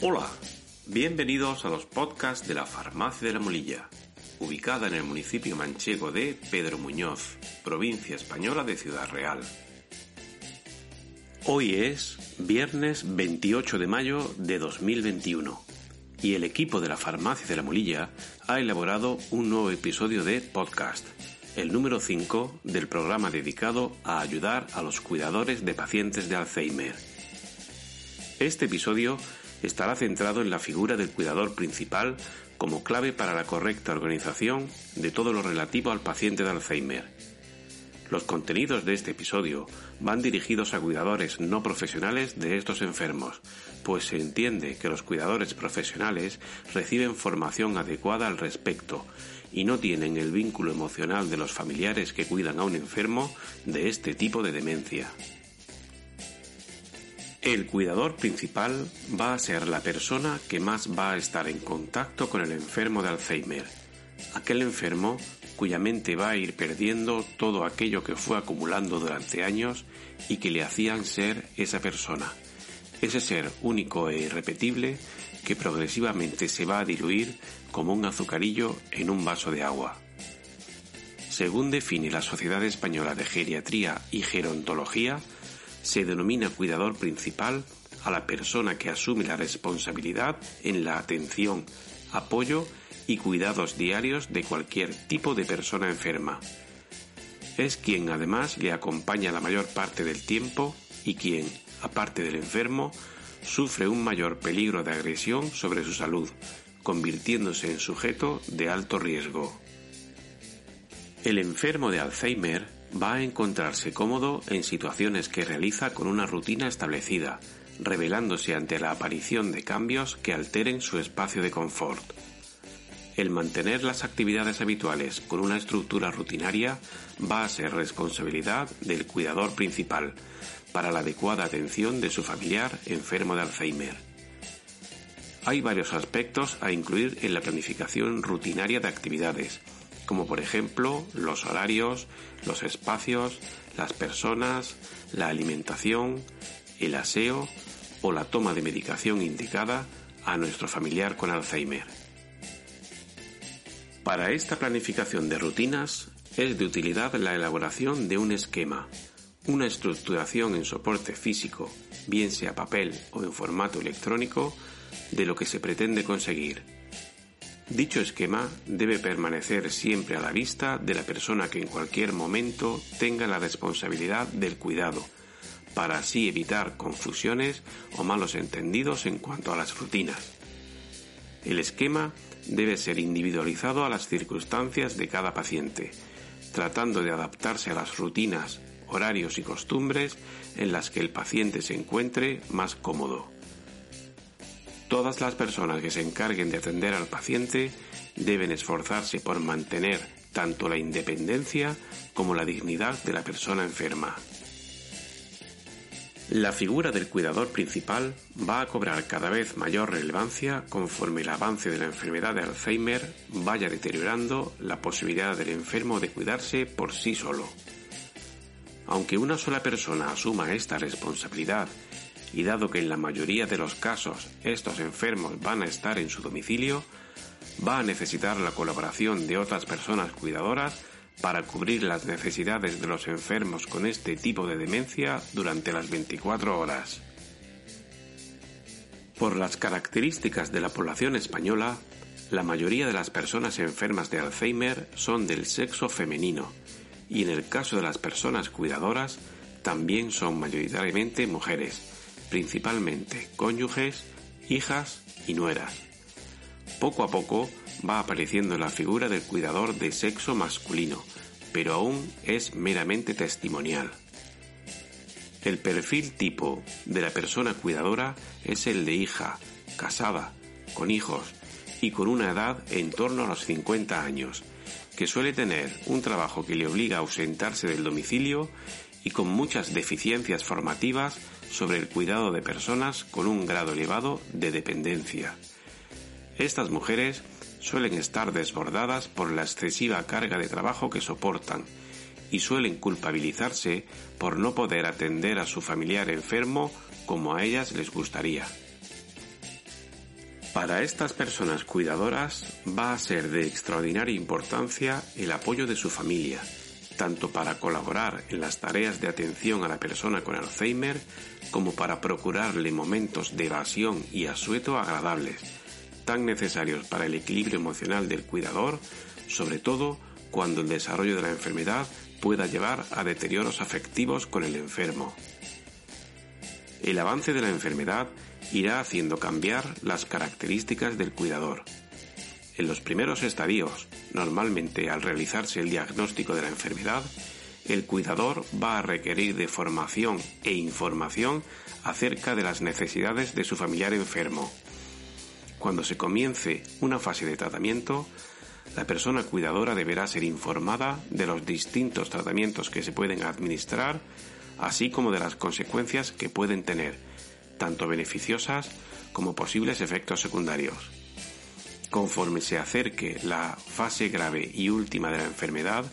Hola, bienvenidos a los podcasts de la Farmacia de la Molilla, ubicada en el municipio manchego de Pedro Muñoz, provincia española de Ciudad Real. Hoy es viernes 28 de mayo de 2021 y el equipo de la Farmacia de la Molilla ha elaborado un nuevo episodio de podcast, el número 5 del programa dedicado a ayudar a los cuidadores de pacientes de Alzheimer. Este episodio estará centrado en la figura del cuidador principal como clave para la correcta organización de todo lo relativo al paciente de Alzheimer. Los contenidos de este episodio van dirigidos a cuidadores no profesionales de estos enfermos, pues se entiende que los cuidadores profesionales reciben formación adecuada al respecto y no tienen el vínculo emocional de los familiares que cuidan a un enfermo de este tipo de demencia. El cuidador principal va a ser la persona que más va a estar en contacto con el enfermo de Alzheimer, aquel enfermo cuya mente va a ir perdiendo todo aquello que fue acumulando durante años y que le hacían ser esa persona, ese ser único e irrepetible que progresivamente se va a diluir como un azucarillo en un vaso de agua. Según define la Sociedad Española de Geriatría y Gerontología, se denomina cuidador principal a la persona que asume la responsabilidad en la atención, apoyo y cuidados diarios de cualquier tipo de persona enferma. Es quien además le acompaña la mayor parte del tiempo y quien, aparte del enfermo, sufre un mayor peligro de agresión sobre su salud, convirtiéndose en sujeto de alto riesgo. El enfermo de Alzheimer va a encontrarse cómodo en situaciones que realiza con una rutina establecida, revelándose ante la aparición de cambios que alteren su espacio de confort. El mantener las actividades habituales con una estructura rutinaria va a ser responsabilidad del cuidador principal para la adecuada atención de su familiar enfermo de Alzheimer. Hay varios aspectos a incluir en la planificación rutinaria de actividades, como por ejemplo los horarios, los espacios, las personas, la alimentación, el aseo o la toma de medicación indicada a nuestro familiar con Alzheimer. Para esta planificación de rutinas es de utilidad la elaboración de un esquema, una estructuración en soporte físico, bien sea papel o en formato electrónico, de lo que se pretende conseguir Dicho esquema debe permanecer siempre a la vista de la persona que en cualquier momento tenga la responsabilidad del cuidado, para así evitar confusiones o malos entendidos en cuanto a las rutinas. El esquema debe ser individualizado a las circunstancias de cada paciente, tratando de adaptarse a las rutinas, horarios y costumbres en las que el paciente se encuentre más cómodo. Todas las personas que se encarguen de atender al paciente deben esforzarse por mantener tanto la independencia como la dignidad de la persona enferma. La figura del cuidador principal va a cobrar cada vez mayor relevancia conforme el avance de la enfermedad de Alzheimer vaya deteriorando la posibilidad del enfermo de cuidarse por sí solo. Aunque una sola persona asuma esta responsabilidad y dado que en la mayoría de los casos estos enfermos van a estar en su domicilio, va a necesitar la colaboración de otras personas cuidadoras para cubrir las necesidades de los enfermos con este tipo de demencia durante las 24 horas. Por las características de la población española, la mayoría de las personas enfermas de Alzheimer son del sexo femenino y en el caso de las personas cuidadoras también son mayoritariamente mujeres, principalmente cónyuges, hijas y nueras. Poco a poco va apareciendo la figura del cuidador de sexo masculino, pero aún es meramente testimonial. El perfil tipo de la persona cuidadora es el de hija, casada, con hijos y con una edad en torno a los 50 años, que suele tener un trabajo que le obliga a ausentarse del domicilio y con muchas deficiencias formativas sobre el cuidado de personas con un grado elevado de dependencia. Estas mujeres suelen estar desbordadas por la excesiva carga de trabajo que soportan y suelen culpabilizarse por no poder atender a su familiar enfermo como a ellas les gustaría. Para estas personas cuidadoras va a ser de extraordinaria importancia el apoyo de su familia, tanto para colaborar en las tareas de atención a la persona con Alzheimer como para procurarle momentos de evasión y asueto agradables, tan necesarios para el equilibrio emocional del cuidador, sobre todo cuando el desarrollo de la enfermedad pueda llevar a deterioros afectivos con el enfermo. El avance de la enfermedad irá haciendo cambiar las características del cuidador. En los primeros estadios, normalmente al realizarse el diagnóstico de la enfermedad, el cuidador va a requerir de formación e información acerca de las necesidades de su familiar enfermo. Cuando se comience una fase de tratamiento, la persona cuidadora deberá ser informada de los distintos tratamientos que se pueden administrar, así como de las consecuencias que pueden tener, tanto beneficiosas como posibles efectos secundarios. Conforme se acerque la fase grave y última de la enfermedad,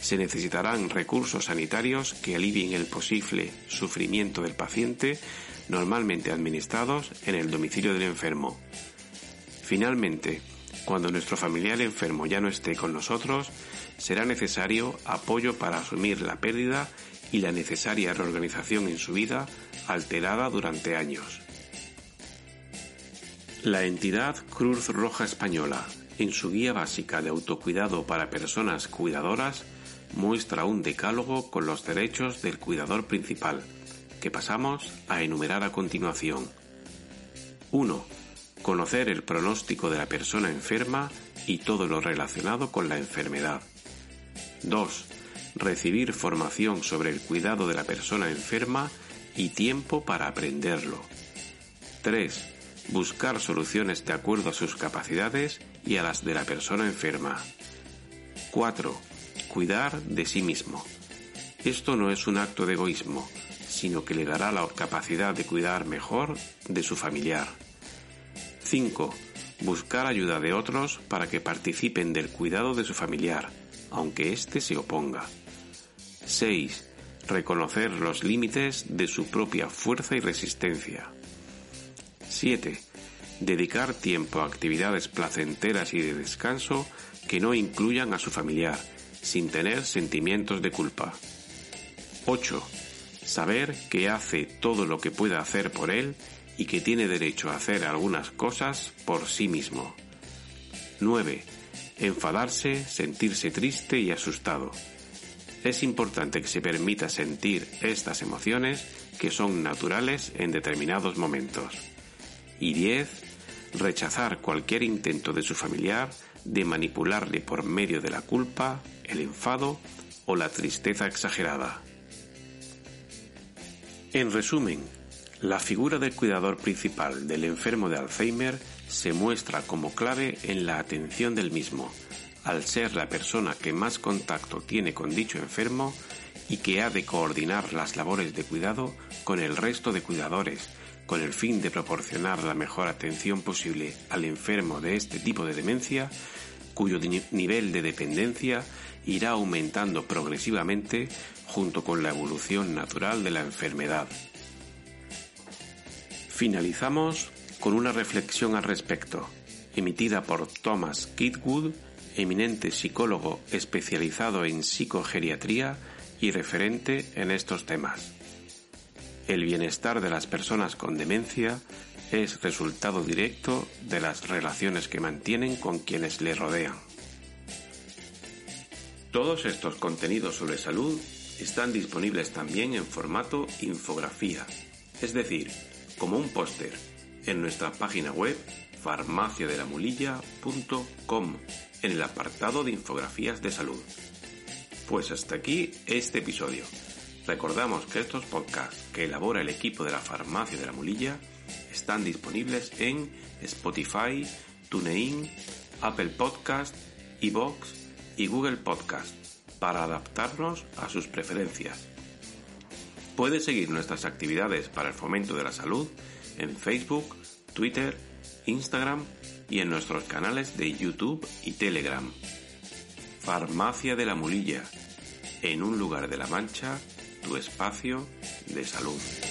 se necesitarán recursos sanitarios que alivien el posible sufrimiento del paciente, normalmente administrados en el domicilio del enfermo. Finalmente, cuando nuestro familiar enfermo ya no esté con nosotros, será necesario apoyo para asumir la pérdida y la necesaria reorganización en su vida alterada durante años. La entidad Cruz Roja Española, en su guía básica de autocuidado para personas cuidadoras, muestra un decálogo con los derechos del cuidador principal, que pasamos a enumerar a continuación. 1. Conocer el pronóstico de la persona enferma y todo lo relacionado con la enfermedad. 2. Recibir formación sobre el cuidado de la persona enferma y tiempo para aprenderlo. 3. Buscar soluciones de acuerdo a sus capacidades y a las de la persona enferma. 4 cuidar de sí mismo. Esto no es un acto de egoísmo, sino que le dará la capacidad de cuidar mejor de su familiar. 5. Buscar ayuda de otros para que participen del cuidado de su familiar, aunque éste se oponga. 6. Reconocer los límites de su propia fuerza y resistencia. 7. Dedicar tiempo a actividades placenteras y de descanso que no incluyan a su familiar sin tener sentimientos de culpa. 8. Saber que hace todo lo que puede hacer por él y que tiene derecho a hacer algunas cosas por sí mismo. 9. Enfadarse, sentirse triste y asustado. Es importante que se permita sentir estas emociones que son naturales en determinados momentos. Y 10. Rechazar cualquier intento de su familiar de manipularle por medio de la culpa, el enfado o la tristeza exagerada. En resumen, la figura del cuidador principal del enfermo de Alzheimer se muestra como clave en la atención del mismo, al ser la persona que más contacto tiene con dicho enfermo y que ha de coordinar las labores de cuidado con el resto de cuidadores, con el fin de proporcionar la mejor atención posible al enfermo de este tipo de demencia, cuyo nivel de dependencia irá aumentando progresivamente junto con la evolución natural de la enfermedad. Finalizamos con una reflexión al respecto, emitida por Thomas Kitwood, eminente psicólogo especializado en psicogeriatría y referente en estos temas. El bienestar de las personas con demencia es resultado directo de las relaciones que mantienen con quienes le rodean. Todos estos contenidos sobre salud están disponibles también en formato infografía, es decir, como un póster, en nuestra página web farmaciadelamulilla.com en el apartado de infografías de salud. Pues hasta aquí este episodio. Recordamos que estos podcasts que elabora el equipo de la Farmacia de la Mulilla están disponibles en Spotify, TuneIn, Apple Podcast, iVoox y Google Podcast para adaptarnos a sus preferencias. Puedes seguir nuestras actividades para el fomento de la salud en Facebook, Twitter, Instagram y en nuestros canales de YouTube y Telegram. Farmacia de la Mulilla, en un lugar de la Mancha, tu espacio de salud.